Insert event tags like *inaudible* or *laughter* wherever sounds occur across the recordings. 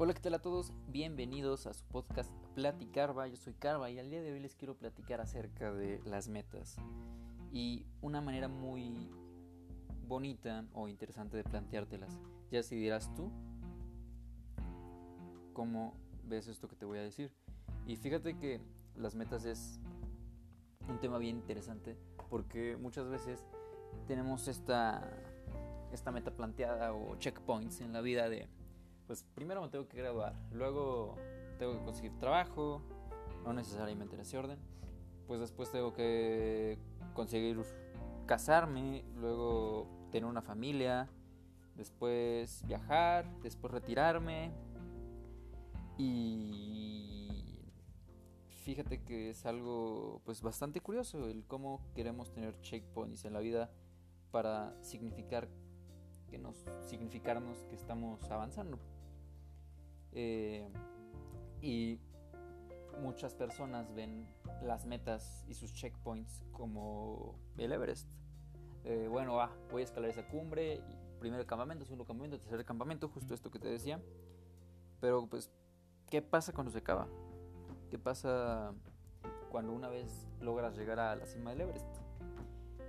Hola, ¿qué tal a todos? Bienvenidos a su podcast Platicarva. Yo soy Carva y al día de hoy les quiero platicar acerca de las metas y una manera muy bonita o interesante de planteártelas. Ya si dirás tú cómo ves esto que te voy a decir. Y fíjate que las metas es un tema bien interesante porque muchas veces tenemos esta, esta meta planteada o checkpoints en la vida de pues primero me tengo que graduar, luego tengo que conseguir trabajo, no necesariamente en ese orden, pues después tengo que conseguir casarme, luego tener una familia, después viajar, después retirarme y fíjate que es algo pues bastante curioso el cómo queremos tener checkpoints en la vida para significar que nos significarnos que estamos avanzando. Eh, y muchas personas ven las metas y sus checkpoints como el Everest. Eh, bueno, voy a escalar esa cumbre, primer campamento, segundo campamento, tercer campamento, justo esto que te decía. Pero pues, ¿qué pasa cuando se acaba? ¿Qué pasa cuando una vez logras llegar a la cima del Everest?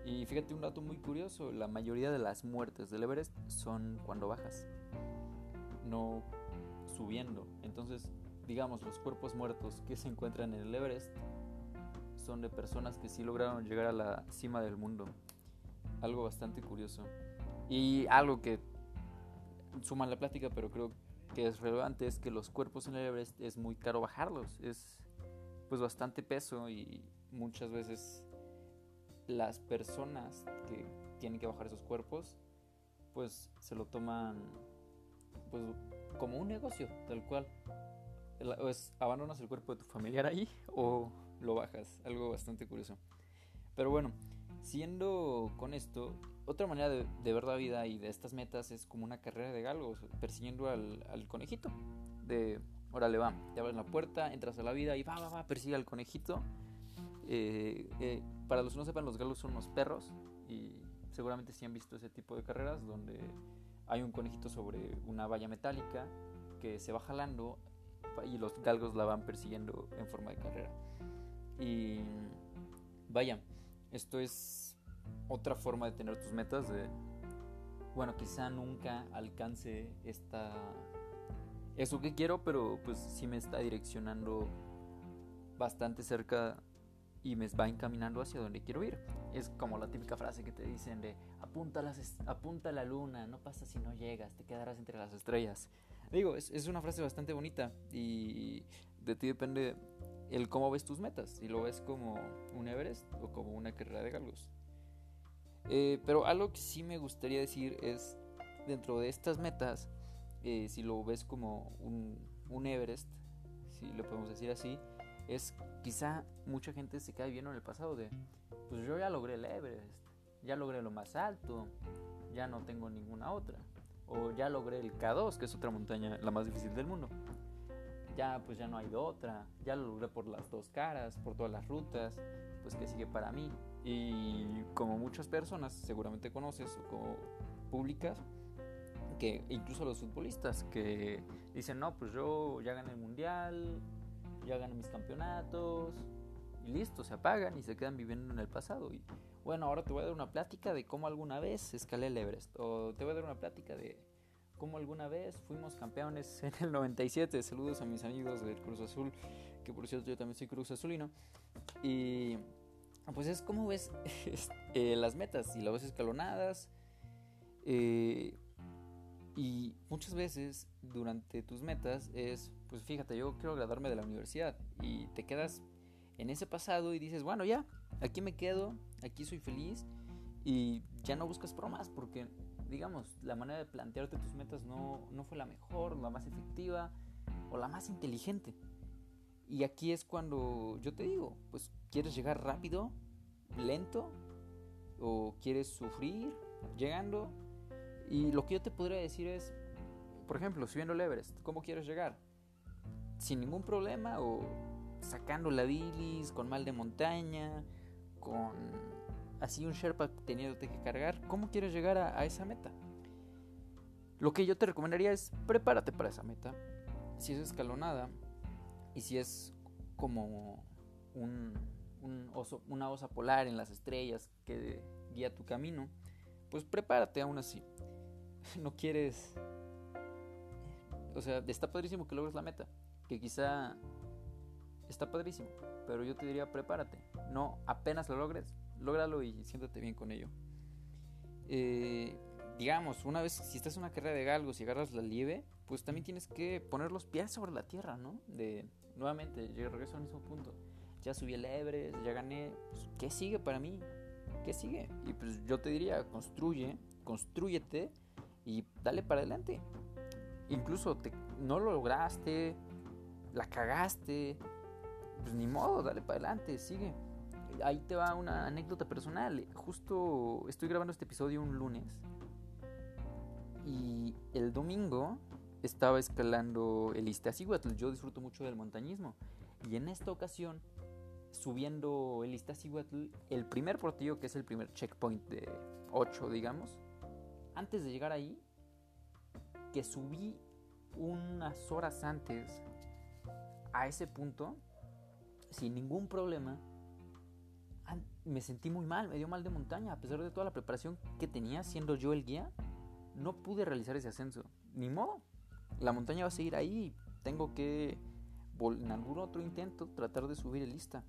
Y fíjate un dato muy curioso, la mayoría de las muertes del Everest son cuando bajas. No subiendo. Entonces, digamos, los cuerpos muertos que se encuentran en el Everest son de personas que sí lograron llegar a la cima del mundo. Algo bastante curioso. Y algo que suma la plática, pero creo que es relevante, es que los cuerpos en el Everest es muy caro bajarlos. Es pues bastante peso y muchas veces las personas que tienen que bajar esos cuerpos pues se lo toman pues como un negocio, tal cual. es abandonas el cuerpo de tu familiar ahí o lo bajas, algo bastante curioso. Pero bueno, siendo con esto, otra manera de, ver la vida y de estas metas es como una carrera de galgos, persiguiendo al, conejito. De, órale, va, te abres la puerta, entras a la vida y va, va, va, persigue al conejito. Eh, eh, para los que no sepan, los galgos son unos perros y seguramente sí han visto ese tipo de carreras donde hay un conejito sobre una valla metálica que se va jalando y los galgos la van persiguiendo en forma de carrera. Y vaya, esto es otra forma de tener tus metas de bueno, quizá nunca alcance esta eso que quiero, pero pues sí me está direccionando bastante cerca y me va encaminando hacia donde quiero ir. Es como la típica frase que te dicen de apunta, las, apunta la luna, no pasa si no llegas, te quedarás entre las estrellas. Digo, es, es, una frase bastante bonita y de ti depende el cómo ves tus metas, si lo ves como un Everest o como una carrera de galgos. Eh, pero algo que sí me gustaría decir es, dentro de estas metas, eh, si lo ves como un, un Everest, si lo podemos decir así, es quizá mucha gente se cae bien en el pasado de, pues yo ya logré el Everest, ya logré lo más alto, ya no tengo ninguna otra. O ya logré el K2, que es otra montaña la más difícil del mundo. Ya pues ya no hay otra, ya lo logré por las dos caras, por todas las rutas, pues que sigue para mí. Y como muchas personas seguramente conoces o como públicas, que incluso los futbolistas que dicen, no, pues yo ya gané el mundial, ya gané mis campeonatos y listo, se apagan y se quedan viviendo en el pasado. Y bueno, ahora te voy a dar una plática de cómo alguna vez escalé el Everest o te voy a dar una plática de cómo alguna vez fuimos campeones en el 97. Saludos a mis amigos del Cruz Azul, que por cierto yo también soy Cruz Azulino. Y pues es como ves *laughs* eh, las metas y las ves escalonadas. Eh, y muchas veces durante tus metas es, pues fíjate, yo quiero graduarme de la universidad y te quedas en ese pasado y dices, bueno, ya, aquí me quedo, aquí soy feliz y ya no buscas más porque, digamos, la manera de plantearte tus metas no, no fue la mejor, la más efectiva o la más inteligente. Y aquí es cuando yo te digo, pues quieres llegar rápido, lento o quieres sufrir llegando y lo que yo te podría decir es, por ejemplo, subiendo el Everest, ¿cómo quieres llegar? ¿Sin ningún problema o sacando la bilis, con mal de montaña, con así un Sherpa teniéndote que cargar? ¿Cómo quieres llegar a, esa meta? Lo que yo te recomendaría es prepárate para esa meta. si es escalonada y si es como un, oso, una osa polar en las estrellas que guía tu camino, pues prepárate aún así. *laughs* No quieres... O sea, está padrísimo que logres la meta, que quizá está padrísimo, pero yo te diría prepárate. No apenas lo logres, lógralo y siéntate bien con ello. Eh, digamos, una vez, si estás en una carrera de galgos y agarras la lieve, pues también tienes que poner los pies sobre la tierra, ¿no? De, nuevamente, yo regreso al mismo punto. Ya subí el Everest, ya gané. Pues, ¿Qué sigue para mí? ¿Qué sigue? Y pues yo te diría, construye, construyete y dale para adelante. Incluso te, no lo lograste, la cagaste, pues ni modo, dale para adelante, sigue. Ahí te va una anécdota personal. Justo estoy grabando este episodio un lunes y el domingo estaba escalando el Iztaccíhuatl. Yo disfruto mucho del montañismo. Y en esta ocasión, subiendo el Iztaccíhuatl, el primer portillo, que es el primer checkpoint de 8, digamos, antes de llegar ahí, que subí unas horas antes a ese punto, sin ningún problema, me sentí muy mal, me dio mal de montaña, a pesar de toda la preparación que tenía siendo yo el guía no pude realizar ese ascenso. Ni modo. La montaña va a seguir ahí. Tengo que, en algún otro intento, tratar de subir el lista.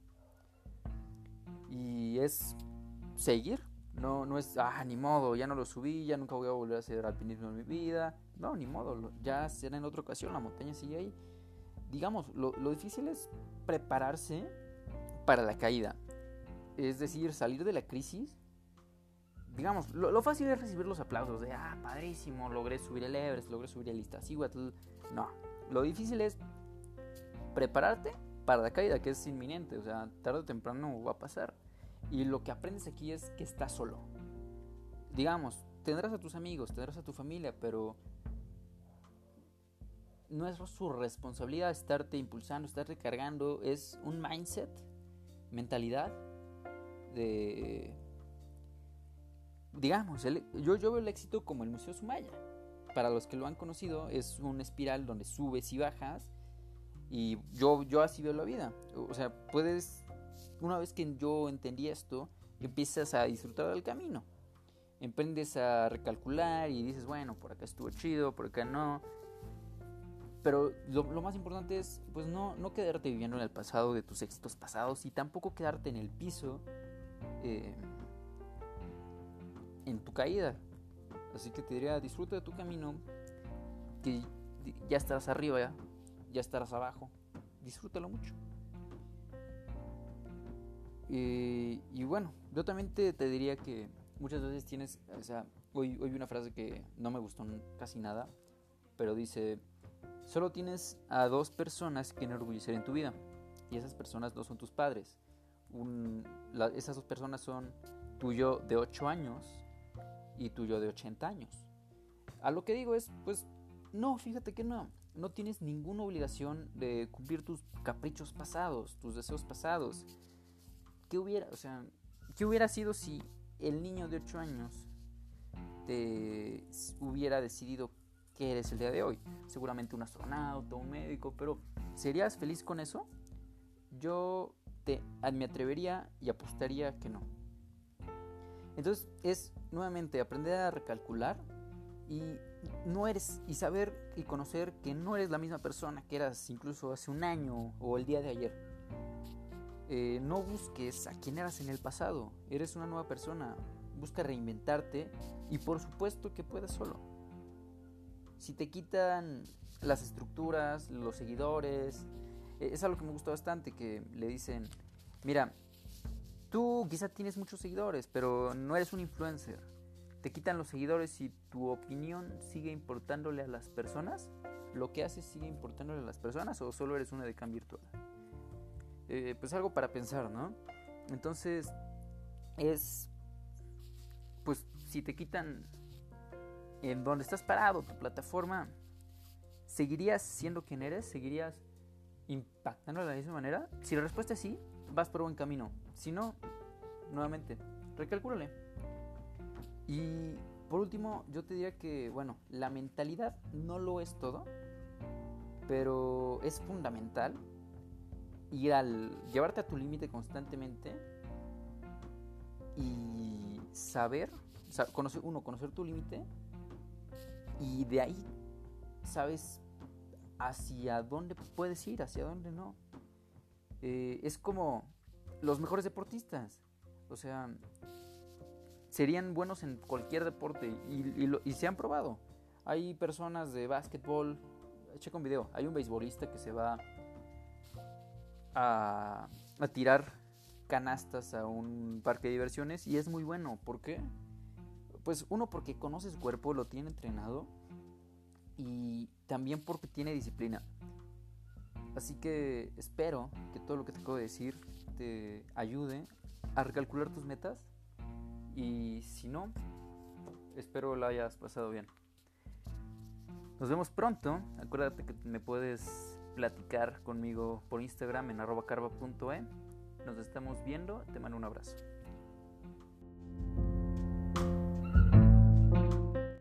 Y es seguir. No, no es, ah, ni modo, ya no lo subí, ya nunca voy a volver a hacer alpinismo en mi vida. No, ni modo, ya será en otra ocasión, la montaña sigue ahí. Digamos, lo, difícil es prepararse para la caída. Es decir, salir de la crisis digamos, lo, fácil es recibir los aplausos de, ah, padrísimo, logré subir el Everest, logré subir el Iztaccíhuatl. No, lo difícil es prepararte para la caída, que es inminente, o sea, tarde o temprano va a pasar. Y lo que aprendes aquí es que estás solo. Digamos, tendrás a tus amigos, tendrás a tu familia, pero no es su responsabilidad estarte impulsando, estarte cargando, es un mindset, mentalidad de digamos, yo, yo veo el éxito como el Museo Sumaya. Para los que lo han conocido, es una espiral donde subes y bajas. Y yo, yo así veo la vida. O sea, puedes, una vez que yo entendí esto, empiezas a disfrutar del camino. Emprendes a recalcular y dices, bueno, por acá estuvo chido, por acá no. Pero lo, más importante es, pues no, no quedarte viviendo en el pasado de tus éxitos pasados y tampoco quedarte en el piso. Eh, en tu caída. Así que te diría, disfruta de tu camino, que ya estarás arriba, ya, ya estarás abajo. Disfrútalo mucho. Y bueno, yo también te, diría que muchas veces tienes, o sea, hoy, hoy una frase que no me gustó casi nada, pero dice, solo tienes a dos personas que enorgullecer en tu vida, y esas personas no son tus padres. esas dos personas son tu yo de 8 años y tuyo de 80 años. A lo que digo es, pues, no, fíjate que no. No tienes ninguna obligación de cumplir tus caprichos pasados, tus deseos pasados. ¿Qué hubiera, o sea, qué hubiera sido si el niño de 8 años te hubiera decidido que eres el día de hoy? Seguramente un astronauta, un médico, pero ¿serías feliz con eso? Yo te, me atrevería y apostaría que no. Entonces es nuevamente aprender a recalcular y no eres y saber y conocer que no eres la misma persona que eras incluso hace un año o el día de ayer. Eh, no busques a quien eras en el pasado, eres una nueva persona, busca reinventarte y por supuesto que puedes solo. Si te quitan las estructuras, los seguidores, eh, es algo que me gusta bastante, que le dicen, mira, Tú quizá tienes muchos seguidores, pero no eres un influencer. Te quitan los seguidores y tu opinión sigue importándole a las personas. ¿Lo que haces sigue importándole a las personas o solo eres una de cam virtual? Eh, pues algo para pensar, ¿no? Entonces, es. Pues si te quitan en donde estás parado, tu plataforma, ¿seguirías siendo quien eres? ¿Seguirías impactando de la misma manera? Si la respuesta es sí, vas por buen camino. Si no, nuevamente, recalcúlale. Y por último, yo te diría que, bueno, la mentalidad no lo es todo, Pero es fundamental ir al llevarte a tu límite constantemente y saber, conocer, uno, conocer tu límite y de ahí sabes hacia dónde puedes ir, hacia dónde no. Eh, es como los mejores deportistas, o sea, serían buenos en cualquier deporte y, y se han probado. Hay personas de básquetbol, checa un video, hay un beisbolista que se va a, tirar canastas a un parque de diversiones y es muy bueno. ¿Por qué? Pues uno porque conoce su cuerpo, lo tiene entrenado y también porque tiene disciplina. Así que espero que todo lo que te acabo de decir te ayude a recalcular tus metas y si no, espero lo hayas pasado bien. Nos vemos pronto. Acuérdate que me puedes platicar conmigo por Instagram en arroba carva.e. Nos estamos viendo. Te mando un abrazo.